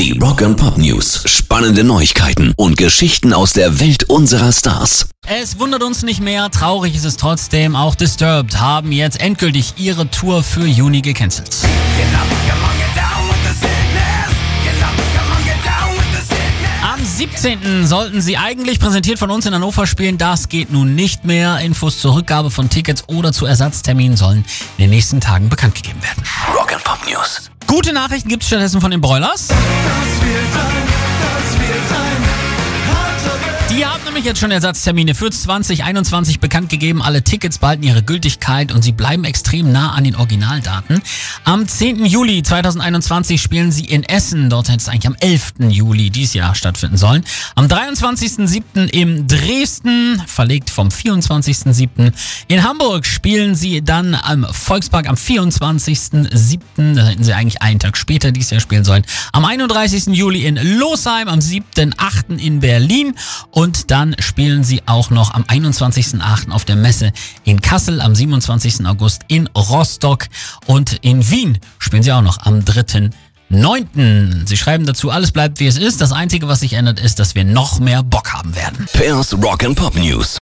Die Rock and Pop News. Spannende Neuigkeiten und Geschichten aus der Welt unserer Stars. Es wundert uns nicht mehr, traurig ist es trotzdem. Auch Disturbed haben jetzt endgültig ihre Tour für Juni gecancelt. Am 17. sollten sie eigentlich präsentiert von uns in Hannover spielen. Das geht nun nicht mehr. Infos zur Rückgabe von Tickets oder zu Ersatzterminen sollen in den nächsten Tagen bekannt gegeben werden. Rock and Pop News. Gute Nachrichten gibt es stattdessen von den Broilers. Die haben nämlich jetzt schon Ersatztermine für 2021 bekannt gegeben. Alle Tickets behalten ihre Gültigkeit und sie bleiben extrem nah an den Originaldaten. Am 10. Juli 2021 spielen sie in Essen. Dort hätte es eigentlich am 11. Juli dieses Jahr stattfinden sollen. Am 23.07. in Dresden, verlegt vom 24.07. In Hamburg spielen sie dann am Volkspark am 24.07. Da hätten sie eigentlich einen Tag später dieses Jahr spielen sollen. Am 31. Juli in Losheim, am 7.08. in Berlin und dann spielen sie auch noch am 21.08. auf der Messe in Kassel, am 27. August in Rostock und in Wien spielen sie auch noch am 3.9. Sie schreiben dazu, alles bleibt wie es ist. Das Einzige, was sich ändert, ist, dass wir noch mehr Bock haben werden. Pairs Rock and Pop News.